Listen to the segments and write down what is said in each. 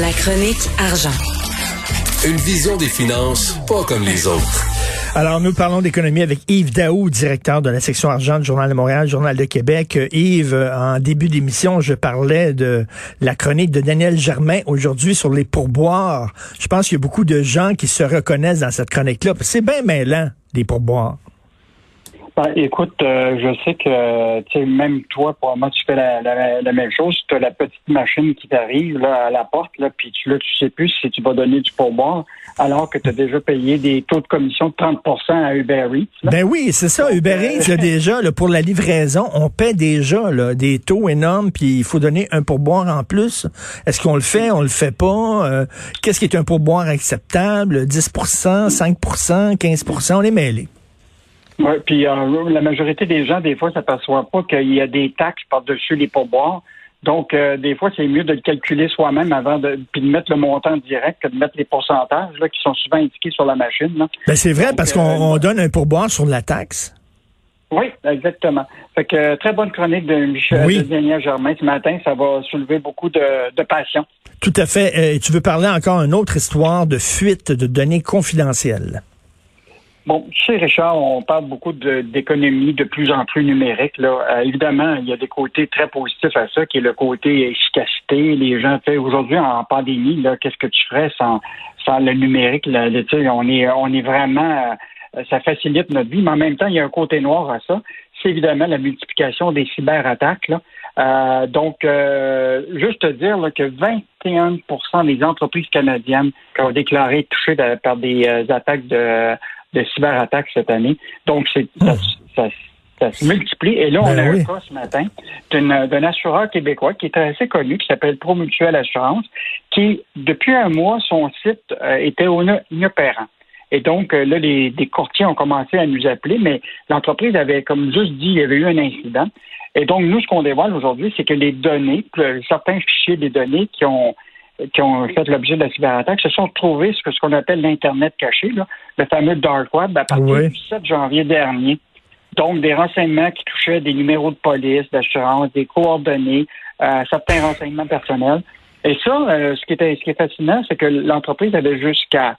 La chronique argent. Une vision des finances pas comme les autres. Alors, nous parlons d'économie avec Yves Daou, directeur de la section argent du Journal de Montréal, Journal de Québec. Yves, en début d'émission, je parlais de la chronique de Daniel Germain aujourd'hui sur les pourboires. Je pense qu'il y a beaucoup de gens qui se reconnaissent dans cette chronique-là. C'est bien mêlant, les pourboires. Ben, écoute, euh, je sais que tu sais, même toi, pour moi, tu fais la, même chose. Tu as la petite machine qui t'arrive là, à la porte, là, puis tu, là, tu sais plus si tu vas donner du pourboire, alors que tu as déjà payé des taux de commission de 30% à Uber Eats. Ben oui, c'est ça. Uber euh, Eats, déjà, là, pour la livraison, on paie déjà là, des taux énormes, puis il faut donner un pourboire en plus. Est-ce qu'on le fait, on le fait pas? Euh, qu'est-ce qui est un pourboire acceptable? 10% 5% 15% on est mêlés. Oui, puis euh, la majorité des gens, des fois, s'aperçoivent pas qu'il y a des taxes par-dessus les pourboires. Donc, euh, des fois, c'est mieux de le calculer soi-même avant de, puis de mettre le montant direct que de mettre les pourcentages là, qui sont souvent indiqués sur la machine. Ben, c'est vrai parce qu'on euh, donne un pourboire sur la taxe. Oui, exactement. Fait que très bonne chronique de Michel de Daniel Germain ce matin. Ça va soulever beaucoup de, de passion. Tout à fait. Et tu veux parler encore d'une autre histoire de fuite de données confidentielles. Bon, tu sais, Richard, on parle beaucoup d'économie de, plus en plus numérique. Là. Euh, évidemment, il y a des côtés très positifs à ça, qui est le côté efficacité. Les gens, tu aujourd'hui, en pandémie, qu'est-ce que tu ferais sans, sans le numérique? Là, on est on est vraiment euh, ça facilite notre vie, mais en même temps, il y a un côté noir à ça. C'est évidemment la multiplication des cyberattaques. Là. Euh, donc, euh, juste te dire là, que 21% des entreprises canadiennes qui ont déclaré touchées par des attaques de de cyberattaques cette année. Donc, c'est ça, se multiplie. Et là, on ben a un cas ce matin d'un assureur québécois qui est assez connu, qui s'appelle Promutuel Assurance, qui, depuis un mois, son site euh, était inopérant. Et donc, euh, là, les, courtiers ont commencé à nous appeler, mais l'entreprise avait, comme juste dit, il y avait eu un incident. Et donc, nous, ce qu'on dévoile aujourd'hui, c'est que les données, certains fichiers des données qui ont qui ont fait l'objet de la cyberattaque se sont retrouvés sur ce qu'on appelle l'Internet caché, le fameux Dark Web, à partir du 7 janvier dernier. Donc, des renseignements qui touchaient des numéros de police, d'assurance, des coordonnées, euh, certains renseignements personnels. Et ça, euh, ce, qui était, ce qui est fascinant, c'est que l'entreprise avait jusqu'à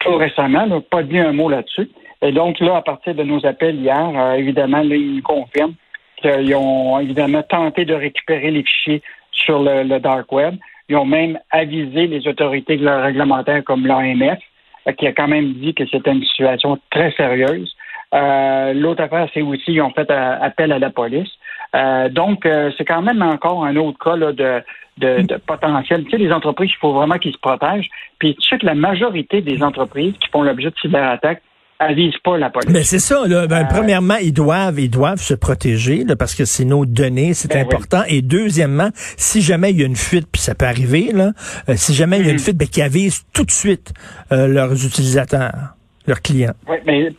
tout récemment pas dit un mot là-dessus. Et donc, là, à partir de nos appels hier, euh, évidemment, là, ils nous confirment qu'ils ont évidemment tenté de récupérer les fichiers sur le Dark Web. Ils ont même avisé les autorités réglementaires comme l'AMF, euh, qui a quand même dit que c'était une situation très sérieuse. Euh, L'autre affaire, c'est aussi ils ont fait euh, appel à la police. Euh, donc, euh, c'est quand même encore un autre cas là, de, de, de, potentiel. Tu sais, les entreprises, il faut vraiment qu'ils se protègent. Puis tu sais que la majorité des entreprises qui font l'objet de cyberattaques avise pas la police. Mais c'est ça. Là. Ben, euh, premièrement, ils doivent, ils doivent se protéger là, parce que c'est nos données, c'est ben important. Et deuxièmement, si jamais il y a une fuite, puis ça peut arriver, là, euh, si jamais il y a une mm. fuite, ben, qu'ils avisent tout de suite euh, leurs utilisateurs, leurs clients. Oui, mais,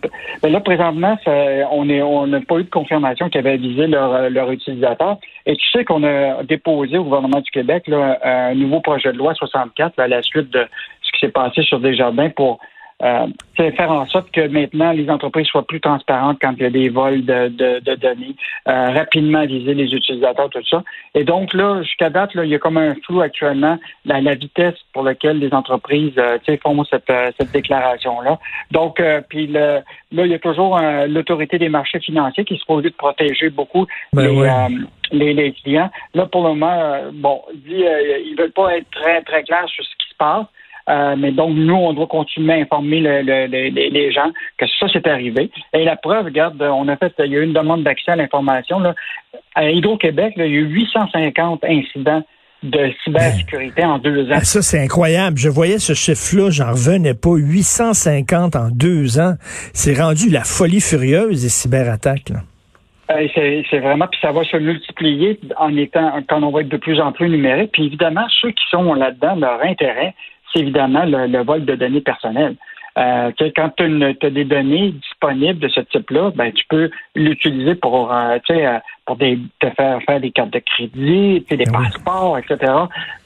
là présentement, on est, on n'a pas eu de confirmation qu'ils avaient avisé leurs leur utilisateurs. Et tu sais qu'on a déposé au gouvernement du Québec là, un nouveau projet de loi 64 à la suite de ce qui s'est passé sur Desjardins pour euh, faire en sorte que maintenant les entreprises soient plus transparentes quand il y a des vols de, de, de données, euh, rapidement viser les utilisateurs, tout ça. Et donc là, jusqu'à date, là, il y a comme un flou actuellement la, la vitesse pour laquelle les entreprises euh, font cette, euh, cette déclaration-là. Donc, euh, puis là, il y a toujours l'autorité des marchés financiers qui se pose de protéger beaucoup ben les, les, clients. Là, pour le moment, bon, dit, ils veulent pas être très, très clairs sur ce qui se passe. Euh, mais donc, nous, on doit continuer à informer les gens que ça, c'est arrivé. Et la preuve, regarde, on a fait, il y a eu une demande d'accès à l'information. À Hydro-Québec, il y a eu 850 incidents de cybersécurité en deux ans. Ah, ça, c'est incroyable. Je voyais ce chiffre-là, j'en revenais pas. 850 en deux ans. C'est rendu la folie furieuse des cyberattaques. Euh, c'est vraiment, puis ça va se multiplier en étant, quand on va être de plus en plus numérique. Puis évidemment, ceux qui sont là-dedans, leur intérêt, c'est évidemment le, vol de données personnelles. Euh, quand tu as, des données disponibles de ce type-là, ben tu peux l'utiliser pour, euh, euh, pour des, te faire faire des cartes de crédit, des passeports, etc.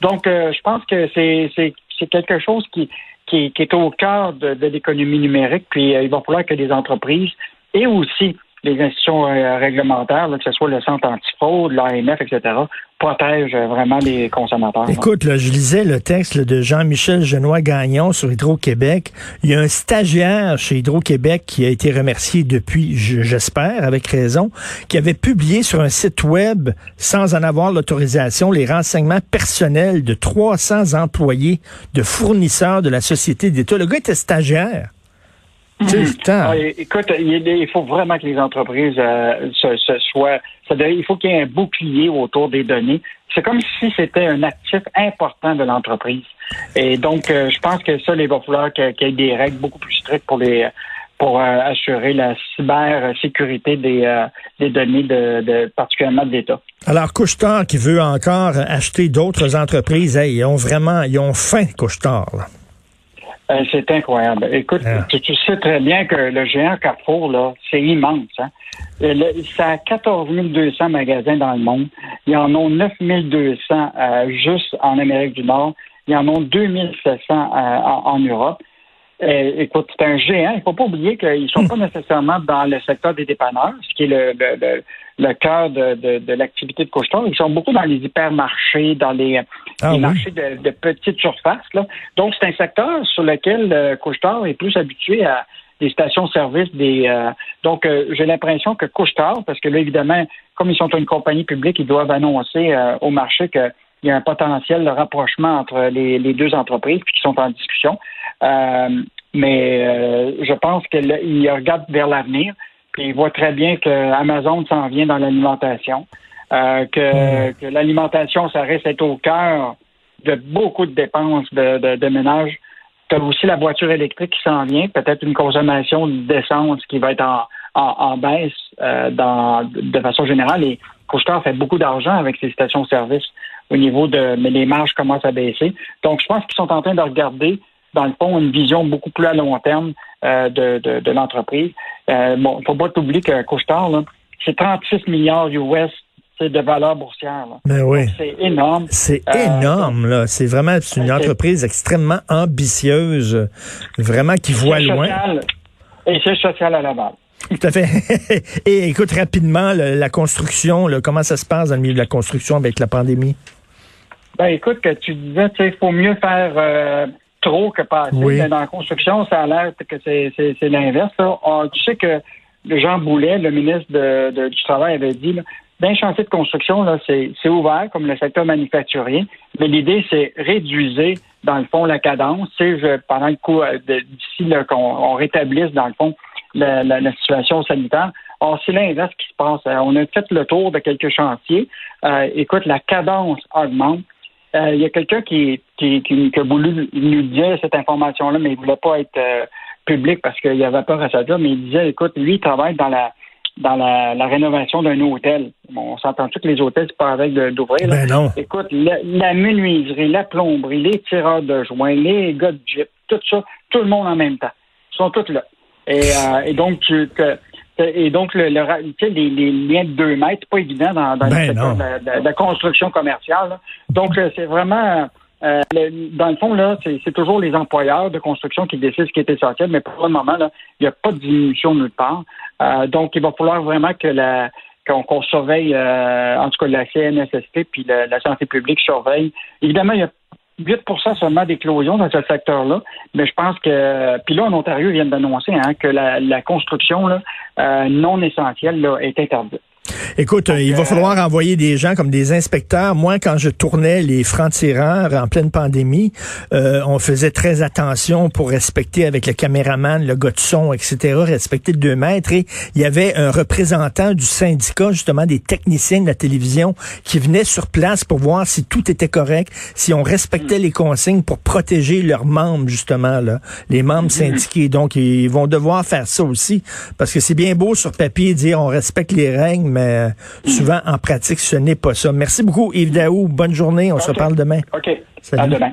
Donc, je pense que c'est quelque chose qui, qui, est au cœur de, de l'économie numérique. Puis, il va falloir que les entreprises et aussi les institutions euh, réglementaires, que ce soit le Centre antifraude, l'AMF, etc., protègent vraiment les consommateurs. Écoute, là, je lisais le texte de Jean-Michel Genois-Gagnon sur Hydro-Québec. Il y a un stagiaire chez Hydro-Québec qui a été remercié depuis, j'espère, avec raison, qui avait publié sur un site web, sans en avoir l'autorisation, les renseignements personnels de 300 employés de fournisseurs de la société d'État. Le gars était stagiaire. Ah, écoute, il faut vraiment que les entreprises euh, se, soient. il faut qu'il y ait un bouclier autour des données. C'est comme si c'était un actif important de l'entreprise. Et donc, euh, je pense que ça, il va falloir qu'il y ait des règles beaucoup plus strictes pour les pour euh, assurer la cybersécurité des, des données de, particulièrement de l'État. Alors, Couchetard qui veut encore acheter d'autres entreprises, ils ont vraiment, ils ont faim, Couchetard. Euh, c'est incroyable. Écoute, ah. tu, sais très bien que le géant Carrefour, là, c'est immense. Hein? Euh, ça a 14 200 magasins dans le monde. Il y en a 9 200 euh, juste en Amérique du Nord. Il y en a 2 700 en, en, Europe. écoute, c'est un géant. Il ne faut pas oublier qu'ils ne sont pas nécessairement dans le secteur des dépanneurs, ce qui est le, le, le, cœur de, de, de l'activité de Couchetard. Ils sont beaucoup dans les hypermarchés, dans les ah, marchés de, de, petites surfaces. Là. Donc, c'est un secteur sur lequel euh, est plus habitué à des stations-service. des euh, Donc, euh, j'ai l'impression que Couchetard, parce que là, évidemment, comme ils sont une compagnie publique, ils doivent annoncer euh, au marché qu'il y a un potentiel de rapprochement entre les, les deux entreprises puis qui sont en discussion. mais je pense qu'ils regardent vers l'avenir, puis ils voient très bien que Amazon s'en vient dans l'alimentation. Euh, que, que l'alimentation, ça reste être au cœur de beaucoup de dépenses de, de, de ménage. Tu as aussi la voiture électrique qui s'en vient, peut-être une consommation d'essence qui va être en, en, baisse euh, dans, de façon générale. Et Couchetard fait beaucoup d'argent avec ses stations-service au niveau de... Mais les marges commencent à baisser. Donc, je pense qu'ils sont en train de regarder, dans le fond, une vision beaucoup plus à long terme euh, de, de, de l'entreprise. Euh, bon, faut pas oublier que Couchetard, c'est 36 milliards US de valeur boursière. Ben oui. C'est énorme. C'est euh, énorme, là. C'est vraiment une entreprise extrêmement ambitieuse, vraiment qui voit loin. et c'est social à la base. Tout à fait. et écoute rapidement la construction, comment ça se passe dans le milieu de la construction avec la pandémie? Ben écoute, que tu disais, il faut mieux faire euh, trop que pas assez. Mais dans la construction, ça a l'air que c'est l'inverse. Ah, tu sais que Jean Boulet, le ministre du Travail, avait dit d'un chantier de construction, là, c'est, ouvert comme le secteur manufacturier, mais l'idée, c'est réduire, dans le fond, la cadence. C'est pendant le coup, euh, d'ici qu'on on rétablisse, dans le fond, la, situation sanitaire. Or, c'est l'inverse qui se passe. Euh, on a fait le tour de quelques chantiers. Euh, écoute, la cadence augmente. Il y a quelqu'un qui, qui, qui, a voulu nous dire cette information-là, mais il ne voulait pas être public parce qu'il avait peur à sa job, mais il disait, écoute, lui, il travaille dans la dans la, rénovation d'un hôtel. on s'entend-tu que les hôtels, c'est pas avec d'ouvrir? Ben non. Écoute, la, menuiserie, la plomberie, les tireurs de joints, les gars de Jeep, tout ça, tout le monde en même temps. Ils sont tous là. Et, euh, donc, tu, et donc, le, le les, les, liens de deux mètres, c'est pas évident dans, dans ben la, construction commerciale. Donc, euh, c'est vraiment... Euh, dans le fond, là, c'est toujours les employeurs de construction qui décident ce qui est essentiel, mais pour le moment, là, il n'y a pas de diminution nulle part. Euh, donc, il va falloir vraiment que la qu'on surveille, euh, en tout cas la CNSSP puis la, santé publique surveille. Évidemment, il y a 8% seulement d'éclosion dans ce secteur-là, mais je pense que, puis là, en Ontario, ils viennent d'annoncer hein, que la, construction là, euh, non essentielle là, est interdite. Écoute, euh, il va falloir envoyer des gens comme des inspecteurs. Moi, quand je tournais les francs-tireurs en pleine pandémie, euh, on faisait très attention pour respecter avec le caméraman, le gars de son, etc., respecter le deux mètres. Et il y avait un représentant du syndicat, justement, des techniciens de la télévision, qui venait sur place pour voir si tout était correct, si on respectait les consignes pour protéger leurs membres, justement, là, les membres mm-hmm. syndiqués. Donc, ils vont devoir faire ça aussi, parce que c'est bien beau sur papier dire on respecte les règles, mais euh, souvent en pratique, ce n'est pas ça. Merci beaucoup, Yves Daou. Bonne journée. On se reparle demain. OK. À demain.